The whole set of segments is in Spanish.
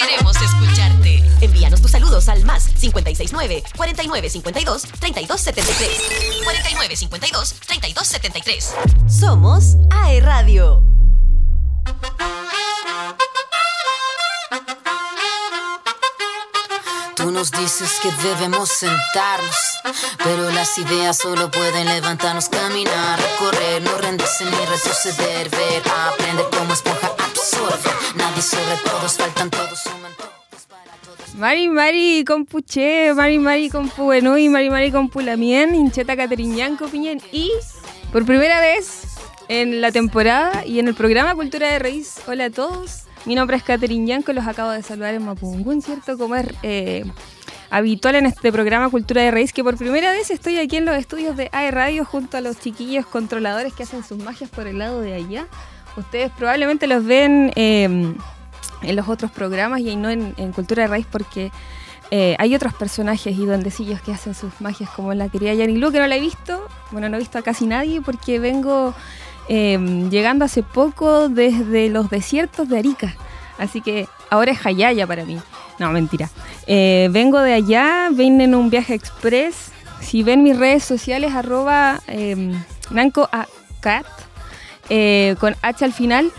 Queremos escucharte. Envíanos tus saludos al más 569 4952 3273. 4952 3273. Somos AE Radio. Tú nos dices que debemos sentarnos, pero las ideas solo pueden levantarnos, caminar, correr, no rendirse ni retroceder, ver, aprender como esponja absorbe. Nadie sobre todos, faltan todos, suman todos para todos. Mari Mari Compuche, Mari Mari Compu Benui, Mari Mari Compu Lamien, Incheta Cateriñanco Piñen y por primera vez en la temporada y en el programa Cultura de Raíz, hola a todos. Mi nombre es Caterin Yanco, los acabo de saludar en Mapungún, ¿cierto? Como es eh, habitual en este programa Cultura de Raíz, que por primera vez estoy aquí en los estudios de AE Radio junto a los chiquillos controladores que hacen sus magias por el lado de allá. Ustedes probablemente los ven eh, en los otros programas y no en, Cultura de Raíz porque eh, hay otros personajes y duendecillos que hacen sus magias, como la querida Yani Lu, que no la he visto. Bueno, no he visto a casi nadie porque vengo eh, llegando hace poco desde los desiertos de Arica. Así que ahora es Hayaya para mí. No, mentira. Eh, vengo de allá, vine en un viaje express. Si ven mis redes sociales, arroba eh, nancoacat, eh, con H al final,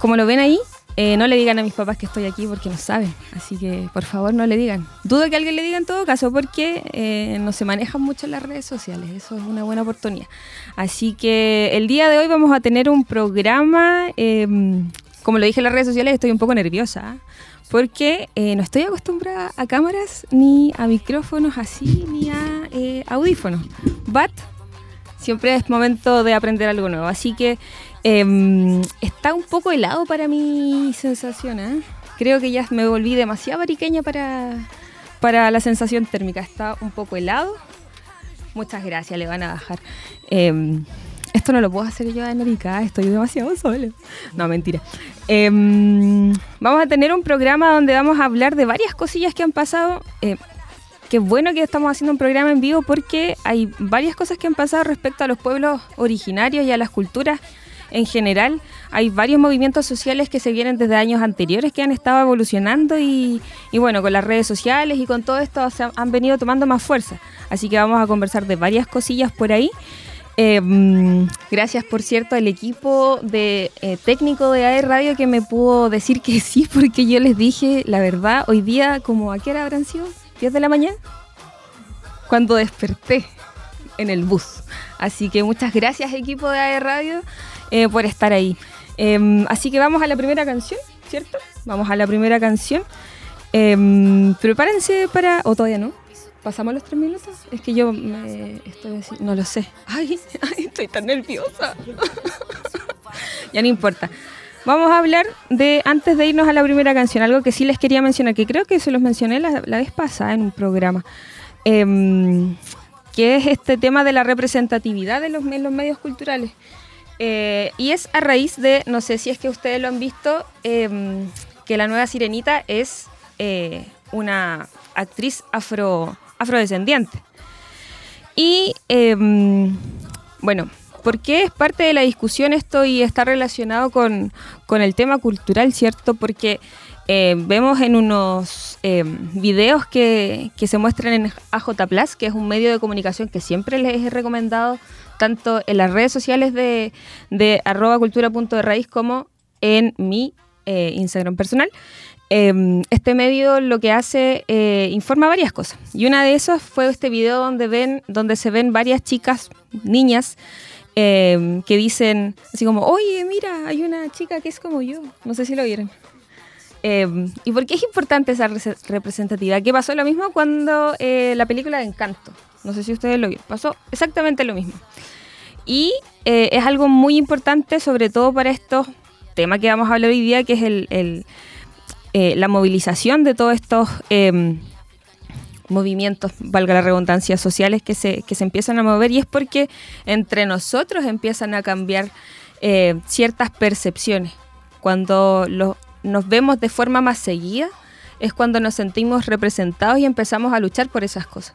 como lo ven ahí, eh, no le digan a mis papás que estoy aquí porque no saben. Así que por favor no le digan. Dudo que alguien le diga en todo caso porque eh, no se manejan mucho las redes sociales. Eso es una buena oportunidad. Así que el día de hoy vamos a tener un programa. eh, como lo dije en las redes sociales, estoy un poco nerviosa. Porque no estoy acostumbrada a cámaras, ni a micrófonos así, ni a audífonos. But siempre es momento de aprender algo nuevo. Así que eh, está un poco helado para mi sensación. ¿eh? Creo que ya me volví demasiado ariqueña para, para la sensación térmica. Está un poco helado. Muchas gracias, le van a bajar. Eh, esto no lo puedo hacer yo en Arica, estoy demasiado sola. No, mentira. Eh, vamos a tener un programa donde vamos a hablar de varias cosillas que han pasado. Eh, Qué bueno que estamos haciendo un programa en vivo porque hay varias cosas que han pasado respecto a los pueblos originarios y a las culturas en general. Hay varios movimientos sociales que se vienen desde años anteriores que han estado evolucionando y, bueno, con las redes sociales y con todo esto han venido tomando más fuerza. Así que vamos a conversar de varias cosillas por ahí. Eh, mm, gracias, por cierto, al equipo de eh, técnico de AE Radio que me pudo decir que sí, porque yo les dije, la verdad, hoy día, como a qué hora habrán sido? ¿10 de la mañana? Cuando desperté en el bus. Así que muchas gracias, equipo de AE Radio, eh, por estar ahí. Eh, así que vamos a la primera canción, ¿cierto? Vamos a la primera canción. Eh, prepárense para. ¿O todavía no? ¿Pasamos los tres minutos? Es que yo me estoy no lo sé. Ay, ay, estoy tan nerviosa. ya no importa. Vamos a hablar de, antes de irnos a la primera canción, algo que sí les quería mencionar, que creo que se los mencioné la, vez pasada en un programa, em, que es este tema de la representatividad de los, en los medios culturales. Eh, y es a raíz de, no sé si es que ustedes lo han visto, em, que la nueva sirenita es eh, una actriz afro, afrodescendiente. Y em, bueno, ¿por qué es parte de la discusión esto y está relacionado con, con el tema cultural, cierto? Porque eh, vemos en unos eh, videos que, que se muestran en AJ Plus, que es un medio de comunicación que siempre les he recomendado, tanto en las redes sociales de, de arroba cultura como en mi eh, Instagram personal. Eh, este medio lo que hace eh, informa varias cosas y una de esas fue este video donde ven donde se ven varias chicas niñas eh, que dicen así como oye mira hay una chica que es como yo no sé si lo vieron. Eh, y por qué es importante esa re- representatividad que pasó lo mismo cuando eh, la película de Encanto. No sé si ustedes lo vieron. Pasó exactamente lo mismo. Y eh, es algo muy importante, sobre todo para estos temas que vamos a hablar hoy día, que es el, el, eh, la movilización de todos estos eh, movimientos, valga la redundancia, sociales que se, que se empiezan a mover. Y es porque entre nosotros empiezan a cambiar eh, ciertas percepciones. Cuando lo- nos vemos de forma más seguida, es cuando nos sentimos representados y empezamos a luchar por esas cosas.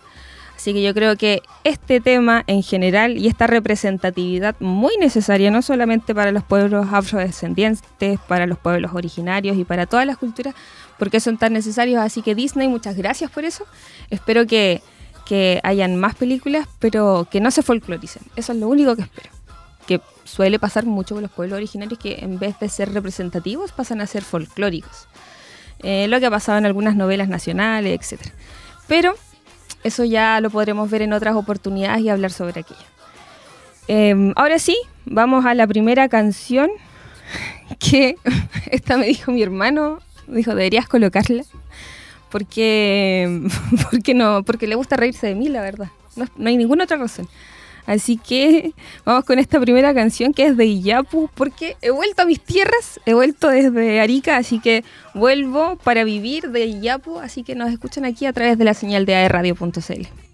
Así que yo creo que este tema en general y esta representatividad muy necesaria, no solamente para los pueblos afrodescendientes, para los pueblos originarios y para todas las culturas, porque son tan necesarios. Así que Disney, muchas gracias por eso. Espero que, que hayan más películas, pero que no se folcloricen. Eso es lo único que espero. Que suele pasar mucho con los pueblos originarios, que en vez de ser representativos, pasan a ser folclóricos. Eh, lo que ha pasado en algunas novelas nacionales, etc. Pero eso ya lo podremos ver en otras oportunidades y hablar sobre aquello. Em, ahora sí, vamos a la primera canción que esta me dijo mi hermano, dijo, deberías colocarla, porque, porque, no, porque le gusta reírse de mí, la verdad. no hay ninguna otra razón. Así que vamos con esta primera canción que es de Iyapu, porque he vuelto a mis tierras, he vuelto desde Arica, así que vuelvo para vivir de Iyapu, así que nos escuchan aquí a través de la señal de aerradio.cl.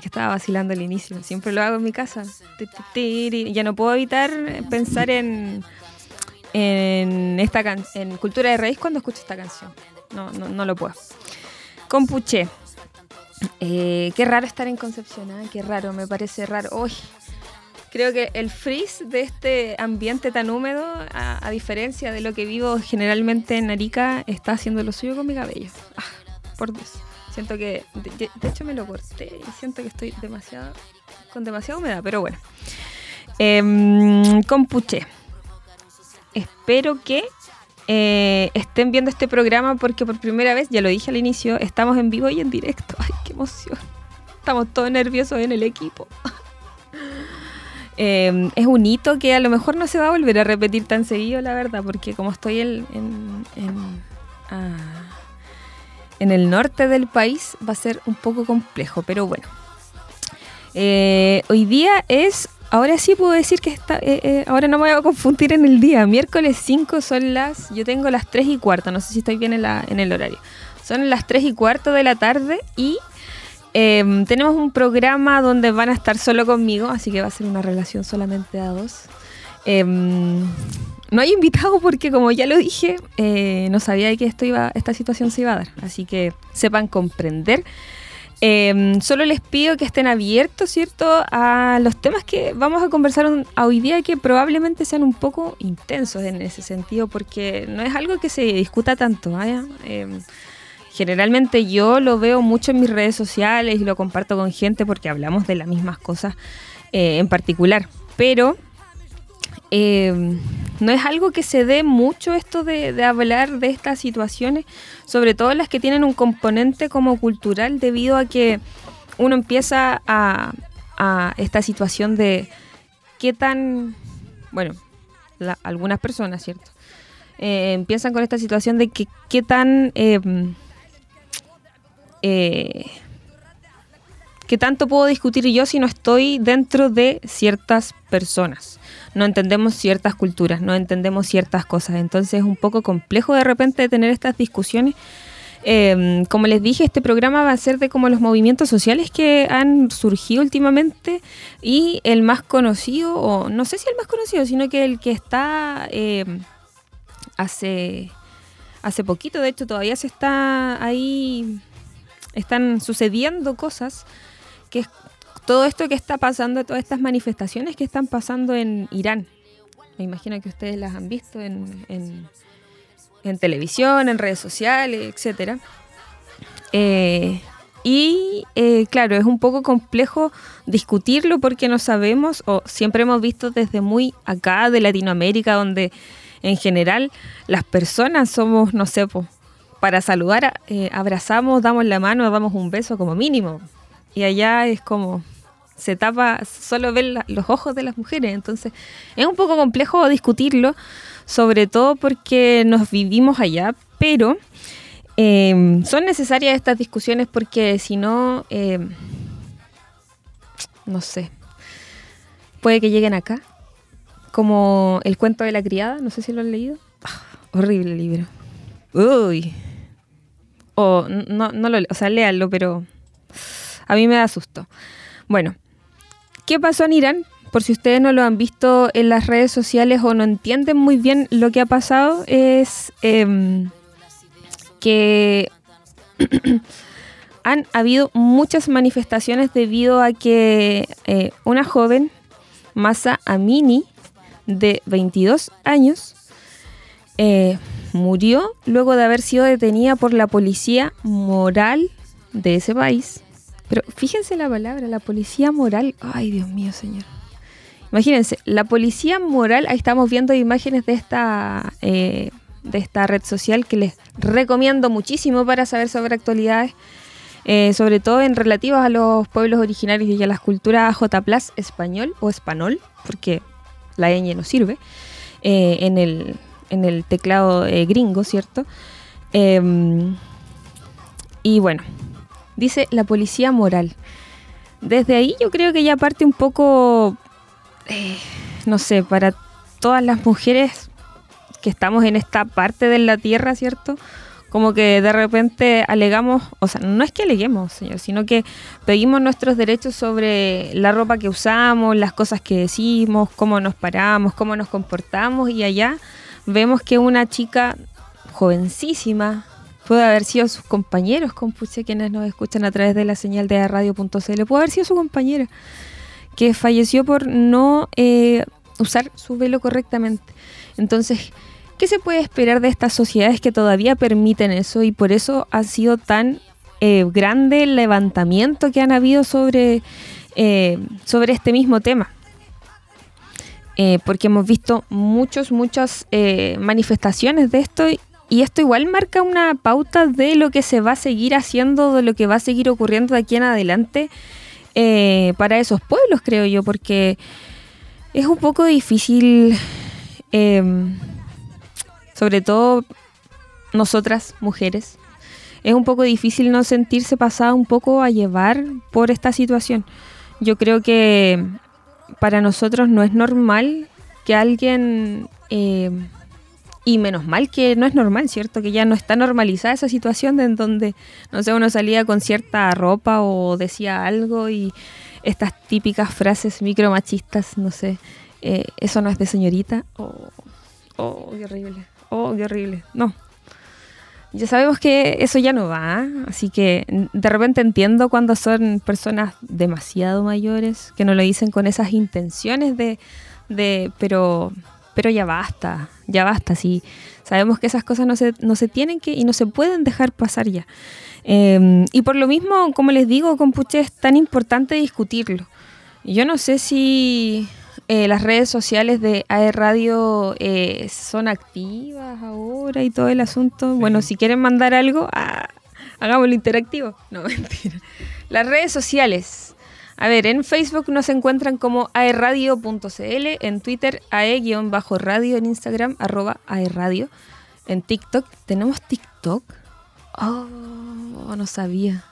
Que estaba vacilando al inicio. Siempre lo hago en mi casa. Ya no puedo evitar pensar en, en esta en cultura de raíz cuando escucho esta canción. No, no, no lo puedo. Compuché. Eh, qué raro estar en Concepción, ¿eh? qué raro, me parece raro. Uy, creo que el freeze de este ambiente tan húmedo, a, diferencia de lo que vivo generalmente en Arica, está haciendo lo suyo con mi cabello. Ah, por Dios. Siento que, de, hecho me lo corté y siento que estoy demasiado, con demasiada humedad, pero bueno. Eh, compuché. Espero que eh, estén viendo este programa porque por primera vez, ya lo dije al inicio, estamos en vivo y en directo. Ay, qué emoción. Estamos todos nerviosos en el equipo. Eh, es un hito que a lo mejor no se va a volver a repetir tan seguido, la verdad, porque como estoy en ah, en el norte del país va a ser un poco complejo, pero bueno. Eh, hoy día es, ahora sí puedo decir que está, eh, eh, ahora no me voy a confundir en el día, miércoles 5 son las, yo tengo las 3 y cuarto, no sé si estoy bien en, en el horario, son las 3 y cuarto de la tarde y em, tenemos un programa donde van a estar solo conmigo, así que va a ser una relación solamente a dos. Em, no hay invitado porque, como ya lo dije, eh, no sabía que esto iba, esta situación se iba a dar. Así que sepan comprender. Em, solo les pido que estén abiertos, ¿cierto?, a los temas que vamos a conversar hoy día que probablemente sean un poco intensos en ese sentido, porque no es algo que se discuta tanto. Em, generalmente yo lo veo mucho en mis redes sociales y lo comparto con gente porque hablamos de las mismas cosas eh, en particular. Pero eh, no es algo que se dé mucho esto de, hablar de estas situaciones, sobre todo las que tienen un componente como cultural, debido a que uno empieza a, esta situación de qué tan, bueno, algunas personas, ¿cierto? Eh, empiezan con esta situación de que qué tan... Eh, eh, ¿Qué tanto puedo discutir yo si no estoy dentro de ciertas personas? No entendemos ciertas culturas, no entendemos ciertas cosas. Entonces es un poco complejo de repente tener estas discusiones. Em, como les dije, este programa va a ser de como los movimientos sociales que han surgido últimamente y el más conocido, o no sé si el más conocido, sino que el que está em, hace, hace poquito, de hecho todavía se está ahí, están sucediendo cosas que es todo esto que está pasando, todas estas manifestaciones que están pasando en Irán. Me imagino que ustedes las han visto en, en, televisión, en redes sociales, etc. Eh, y eh, claro, es un poco complejo discutirlo porque no sabemos, o siempre hemos visto desde muy acá de Latinoamérica, donde en general las personas somos, no sé, para saludar, eh, abrazamos, damos la mano, damos un beso como mínimo. Y allá es como se tapa, solo ven los ojos de las mujeres. Entonces es un poco complejo discutirlo, sobre todo porque nos vivimos allá, pero em, son necesarias estas discusiones porque si no, em, no sé, puede que lleguen acá, como el cuento de la criada, no sé si lo han leído. Ah, horrible libro. Uy. O no, no lo, o sea, léanlo, pero a mí me da susto. Bueno, ¿qué pasó en Irán? Por si ustedes no lo han visto en las redes sociales o no entienden muy bien lo que ha pasado, es em, que han habido muchas manifestaciones debido a que eh, una joven, Masa Amini, de 22 años, eh, murió luego de haber sido detenida por la policía moral de ese país pero fíjense la palabra, la policía moral. Ay, Dios mío, señor. Imagínense, la policía moral, ahí estamos viendo imágenes de esta, eh, de esta red social que les recomiendo muchísimo para saber sobre actualidades, eh, sobre todo en relativas a los pueblos originarios y a las culturas J español o español, porque la ñ no sirve, eh, en, el, en el teclado gringo, ¿cierto? Em, y bueno, dice la policía moral. Desde ahí yo creo que ya parte un poco, eh, no sé, para todas las mujeres que estamos en esta parte de la tierra, ¿cierto? como que de repente alegamos, o sea, no es que aleguemos, señor, sino que pedimos nuestros derechos sobre la ropa que usamos, las cosas que decimos, cómo nos paramos, cómo nos comportamos y allá vemos que una chica jovencísima, puede haber sido sus compañeros, compuche quienes nos escuchan a través de la señal de radio.cl, puede haber sido su compañera, que falleció por no eh, usar su velo correctamente. Entonces, ¿Qué se puede esperar de estas sociedades que todavía permiten eso y por eso ha sido tan eh, grande el levantamiento que han habido sobre, eh, sobre este mismo tema? Eh, porque hemos visto muchos, muchas manifestaciones de esto esto igual marca una pauta de lo que se va a seguir haciendo, de lo que va a seguir ocurriendo de aquí en adelante para esos pueblos, creo yo, porque es un poco difícil sobre todo nosotras mujeres, es un poco difícil no sentirse pasada un poco a llevar por esta situación. Yo creo que para nosotros no es normal que alguien, eh, y menos mal que no es normal, ¿cierto? Que ya no está normalizada esa situación de en donde, no sé, uno salía con cierta ropa o decía algo y estas típicas frases micromachistas, no sé, eh, eso no es de señorita, oh, oh, qué horrible oh, qué horrible. No. Ya sabemos que eso ya no va, así que de repente entiendo cuando son personas demasiado mayores que no lo dicen con esas intenciones de, de pero, pero ya basta, ya basta, sí. Sabemos que esas cosas no se, no se tienen que y no se pueden dejar pasar ya. Em, y por lo mismo, como les digo, con Puche es tan importante discutirlo. Yo no sé si eh, las redes sociales de AE Radio eh, son activas ahora y todo el asunto. Bueno, si quieren mandar algo, ah, hagámoslo interactivo. No, mentira. Las redes sociales. A ver, en Facebook nos encuentran como aeradio.cl, en Twitter ae-radio, en Instagram arroba aeradio, en TikTok. ¿Tenemos TikTok? Oh, no sabía.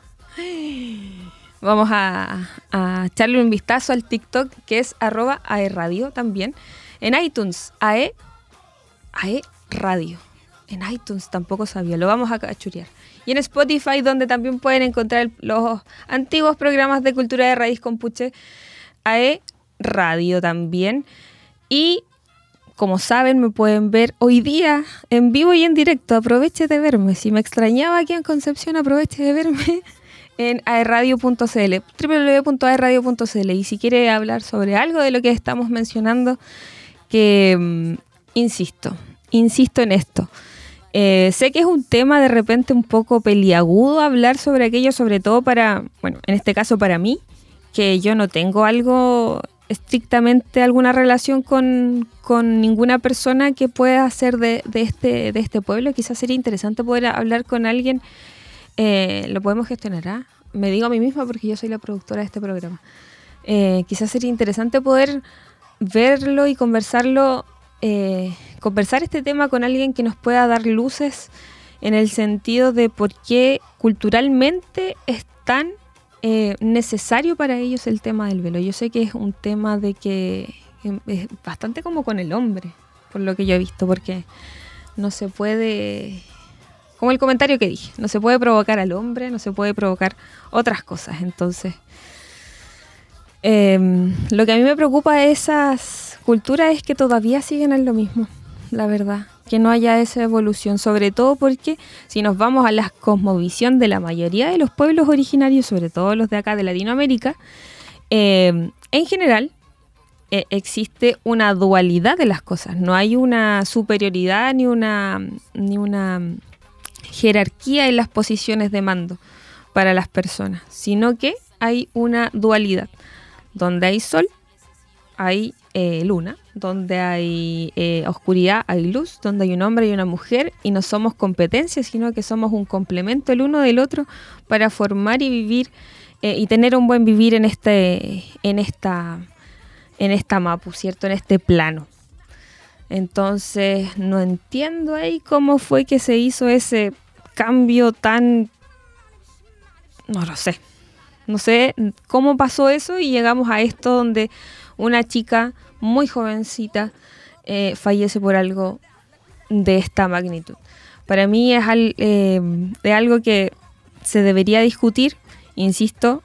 Vamos a, echarle un vistazo al TikTok que es arroba aeradio también. En iTunes, AE, AE Radio. En iTunes tampoco sabía, lo vamos a cachurear. Y en Spotify, donde también pueden encontrar los antiguos programas de cultura de raíz compuche, AE Radio también. Y como saben, me pueden ver hoy día en vivo y en directo. Aproveche de verme. Si me extrañaba aquí en Concepción, aproveche de verme en aerradio.cl, www.aerradio.cl. Y si quiere hablar sobre algo de lo que estamos mencionando, que mm, insisto, insisto en esto. Eh, sé que es un tema de repente un poco peliagudo hablar sobre aquello, sobre todo para, bueno, en este caso para mí, que yo no tengo algo estrictamente alguna relación con, ninguna persona que pueda ser de, de, este, de este pueblo. Quizás sería interesante poder hablar con alguien eh, lo podemos gestionar. ¿ah? Me digo a mí misma porque yo soy la productora de este programa. Eh, quizás sería interesante poder verlo y conversarlo, conversar este tema con alguien que nos pueda dar luces en el sentido de por qué culturalmente es tan necesario para ellos el tema del velo. Yo sé que es un tema de que es bastante como con el hombre, por lo que yo he visto, porque no se puede como el comentario que dije, no se puede provocar al hombre, no se puede provocar otras cosas. Entonces, em, lo que a mí me preocupa de esas culturas es que todavía siguen en lo mismo, la verdad. Que no haya esa evolución, sobre todo porque si nos vamos a la cosmovisión de la mayoría de los pueblos originarios, sobre todo los de acá de Latinoamérica, em, en general e, existe una dualidad de las cosas. No hay una superioridad ni una, ni una jerarquía en las posiciones de mando para las personas, sino que hay una dualidad. Donde hay sol, hay eh, luna, donde hay eh, oscuridad, hay luz, donde hay un hombre y una mujer, y no somos competencias, sino que somos un complemento el uno del otro para formar y vivir eh, y tener un buen vivir en este, en esta, en esta mapu, ¿cierto? En este plano. Entonces, no entiendo ahí cómo fue que se hizo ese cambio tan... No lo sé. No sé cómo pasó eso y llegamos a esto donde una chica muy jovencita eh, fallece por algo de esta magnitud. Para mí es, eh, algo que se debería discutir, insisto,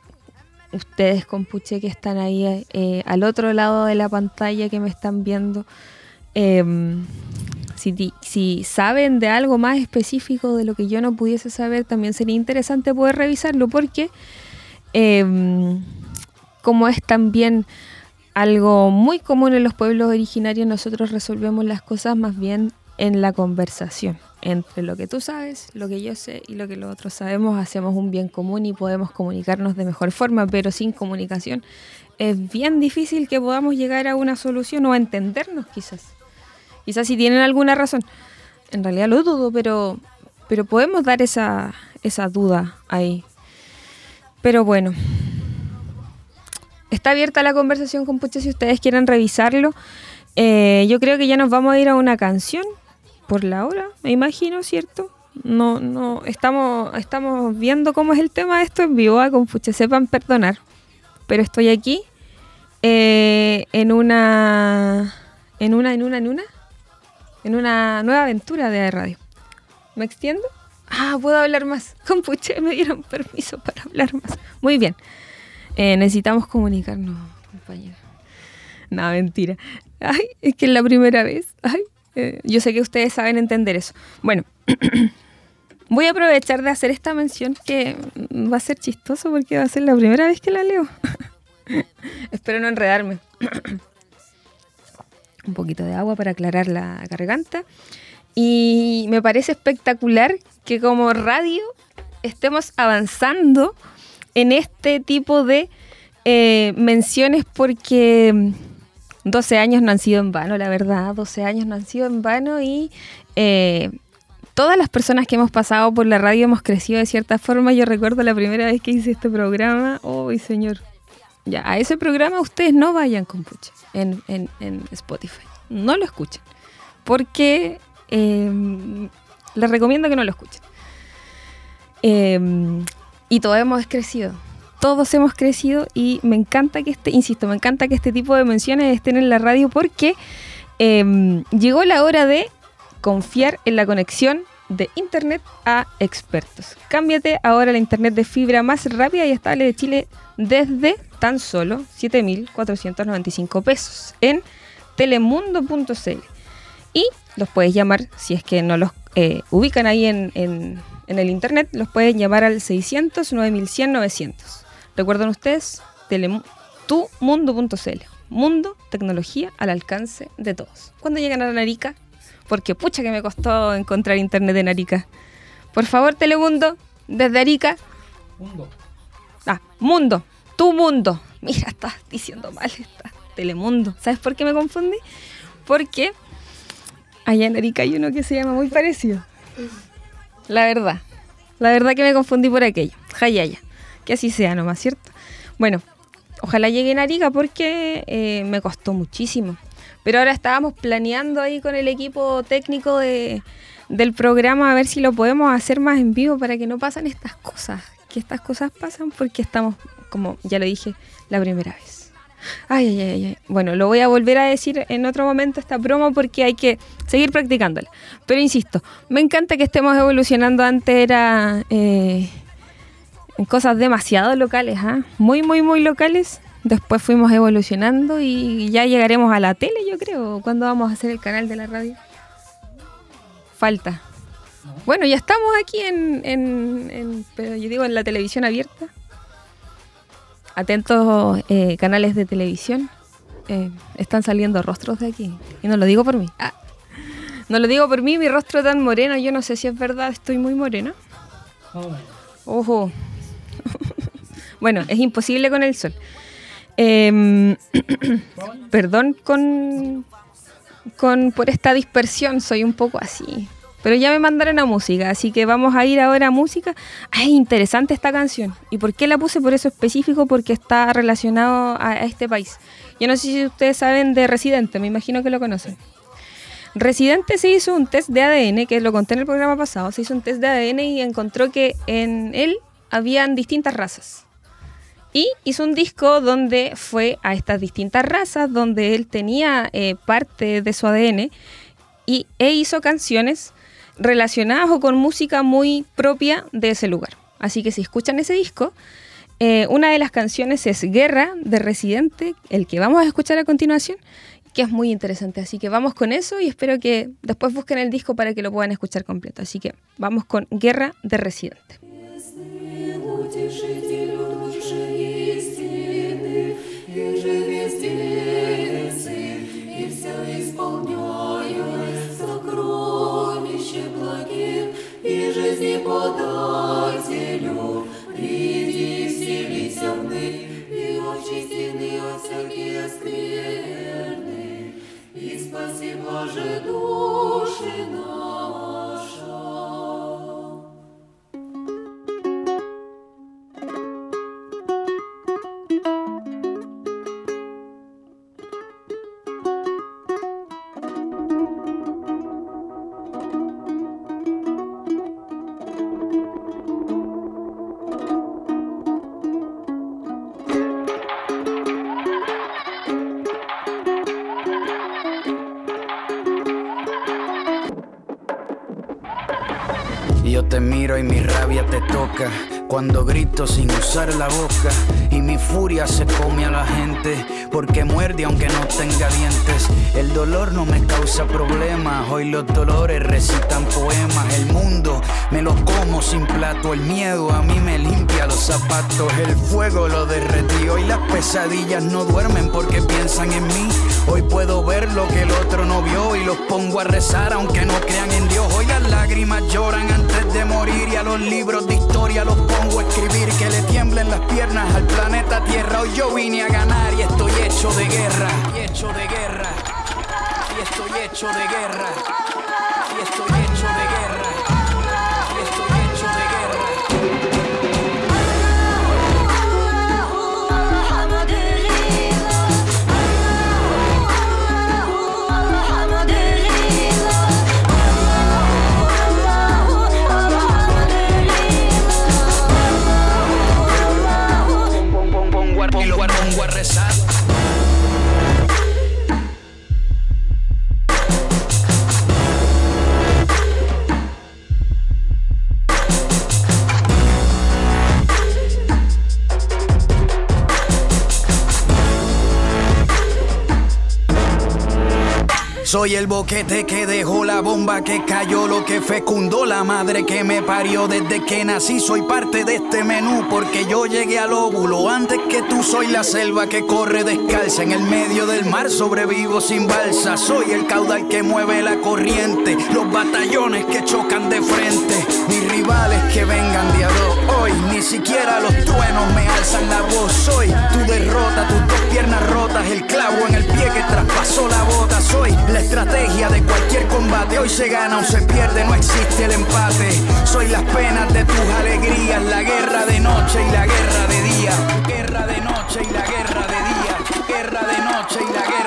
ustedes compuche que están ahí eh, al otro lado de la pantalla que me están viendo, em, si, si, saben de algo más específico de lo que yo no pudiese saber, también sería interesante poder revisarlo porque em, como es también algo muy común en los pueblos originarios, nosotros resolvemos las cosas más bien en la conversación. Entre lo que tú sabes, lo que yo sé y lo que los otros sabemos, hacemos un bien común y podemos comunicarnos de mejor forma, pero sin comunicación es bien difícil que podamos llegar a una solución o a entendernos quizás. Quizás si tienen alguna razón. En realidad lo dudo, pero, pero podemos dar esa, esa duda ahí. Pero bueno, está abierta la conversación con Puche si ustedes quieren revisarlo. Eh, yo creo que ya nos vamos a ir a una canción por la hora, me imagino, ¿cierto? No, no, estamos, estamos viendo cómo es el tema de esto en vivo, a ¿ah? con sepan perdonar. Pero estoy aquí eh, en una, en una, en una, en una, en una nueva aventura de radio. ¿Me extiendo? Ah, puedo hablar más. Con me dieron permiso para hablar más. Muy bien. Eh, necesitamos comunicarnos, compañera. No, mentira. Ay, es que es la primera vez. Ay, eh, yo sé que ustedes saben entender eso. Bueno, voy a aprovechar de hacer esta mención que va a ser chistoso porque va a ser la primera vez que la leo. Espero no enredarme. Un poquito de agua para aclarar la garganta. Y me parece espectacular que como radio estemos avanzando en este tipo de eh, menciones porque 12 mm, años no han sido en vano, la verdad, 12 años no han sido en vano y eh, todas las personas que hemos pasado por la radio hemos crecido de cierta forma. Yo recuerdo la primera vez que hice este programa, ¡oh, señor! Ya, a ese programa ustedes no vayan con Puche en, Spotify, no lo escuchen, porque eh, les recomiendo que no lo escuchen. Y todos hemos crecido. Todos hemos crecido y me encanta que este, insisto, me encanta que este tipo de menciones estén en la radio porque em, llegó la hora de confiar en la conexión de Internet a expertos. Cámbiate ahora la Internet de fibra más rápida y estable de Chile desde tan solo 7.495 pesos en telemundo.cl. Y los puedes llamar si es que no los eh, ubican ahí en en el internet los pueden llamar al 600 9100 900. ¿Recuerdan ustedes? tumundo.cl. Mundo, tecnología al alcance de todos. ¿Cuándo llegan a Narica? Porque pucha que me costó encontrar internet en Arica. Por favor, Telemundo, desde Arica. Mundo. Ah, Mundo, tu mundo. Mira, estás diciendo mal esta. Telemundo. ¿Sabes por qué me confundí? Porque allá en Arica hay uno que se llama muy parecido. La verdad. La verdad que me confundí por aquello. Jayaya. Que así sea nomás, ¿cierto? Bueno, ojalá llegue en Arica porque eh, me costó muchísimo. Pero ahora estábamos planeando ahí con el equipo técnico de, del programa a ver si lo podemos hacer más en vivo para que no pasen estas cosas. Que estas cosas pasan porque estamos, como ya lo dije, la primera vez. Ay, ay, ay, ay. Bueno, lo voy a volver a decir en otro momento esta promo porque hay que seguir practicándola. Pero insisto, me encanta que estemos evolucionando. Antes era eh, en cosas demasiado locales, ¿ah? muy, muy, muy locales. Después fuimos evolucionando y ya llegaremos a la tele, yo creo. ¿Cuándo vamos a hacer el canal de la radio? Falta. Bueno, ya estamos aquí en, en, pero yo digo en la televisión abierta atentos eh, canales de televisión, eh, están saliendo rostros de aquí. Y no lo digo por mí. Ah. No lo digo por mí, mi rostro tan moreno, yo no sé si es verdad, estoy muy morena. Ojo. bueno, es imposible con el sol. Em, perdón con, con por esta dispersión, soy un poco así. Pero ya me mandaron a música, así que vamos a ir ahora a música. Ay, interesante esta canción. ¿Y por qué la puse por eso específico? Porque está relacionado a, este país. Yo no sé si ustedes saben de Residente, me imagino que lo conocen. Residente se hizo un test de ADN, que lo conté en el programa pasado, se hizo un test de ADN y encontró que en él habían distintas razas. Y hizo un disco donde fue a estas distintas razas, donde él tenía eh, parte de su ADN, y, e hizo canciones relacionadas o con música muy propia de ese lugar. Así que si escuchan ese disco, eh, una de las canciones es Guerra de Residente, el que vamos a escuchar a continuación, que es muy interesante. Así que vamos con eso y espero que después busquen el disco para que lo puedan escuchar completo. Así que vamos con Guerra de Residente. жизни подателю, приди вселися в них и очистины, от всякие скверны, и спаси Боже души нас. Te miro y mi rabia te toca. Cuando grito sin usar la boca y mi furia se come a la gente porque muerde aunque no tenga dientes. El dolor no me causa problemas, hoy los dolores recitan poemas. El mundo me lo como sin plato, el miedo a mí me limpia los zapatos, el fuego lo derretí. Hoy las pesadillas no duermen porque piensan en mí. Hoy puedo ver lo que el otro no vio y los pongo a rezar aunque no crean en Dios. Hoy las lágrimas lloran antes de morir y a los libros de historia los pongo a escribir que le tiemblen las piernas al planeta Tierra. Hoy yo vine a ganar y estoy hecho de guerra, y hecho de guerra, y estoy hecho de guerra, y estoy hecho de guerra, Soy el boquete que dejó la bomba que cayó, lo que fecundó la madre que me parió desde que nací. Soy parte de este menú porque yo llegué al óvulo antes que tú. Soy la selva que corre descalza en el medio del mar, sobrevivo sin balsa. Soy el caudal que mueve la corriente, los batallones que chocan de frente, mis rivales que vengan de a. Hoy ni siquiera los truenos me alzan la voz. Soy tu derrota, tus dos piernas rotas, el clavo en el pie que traspasó la bota. Soy estrategia de cualquier combate. Hoy se gana o se pierde, no existe el empate. Soy las penas de tus alegrías, la guerra de noche y la guerra de día. Guerra de noche y la guerra de día. Guerra de noche y la guerra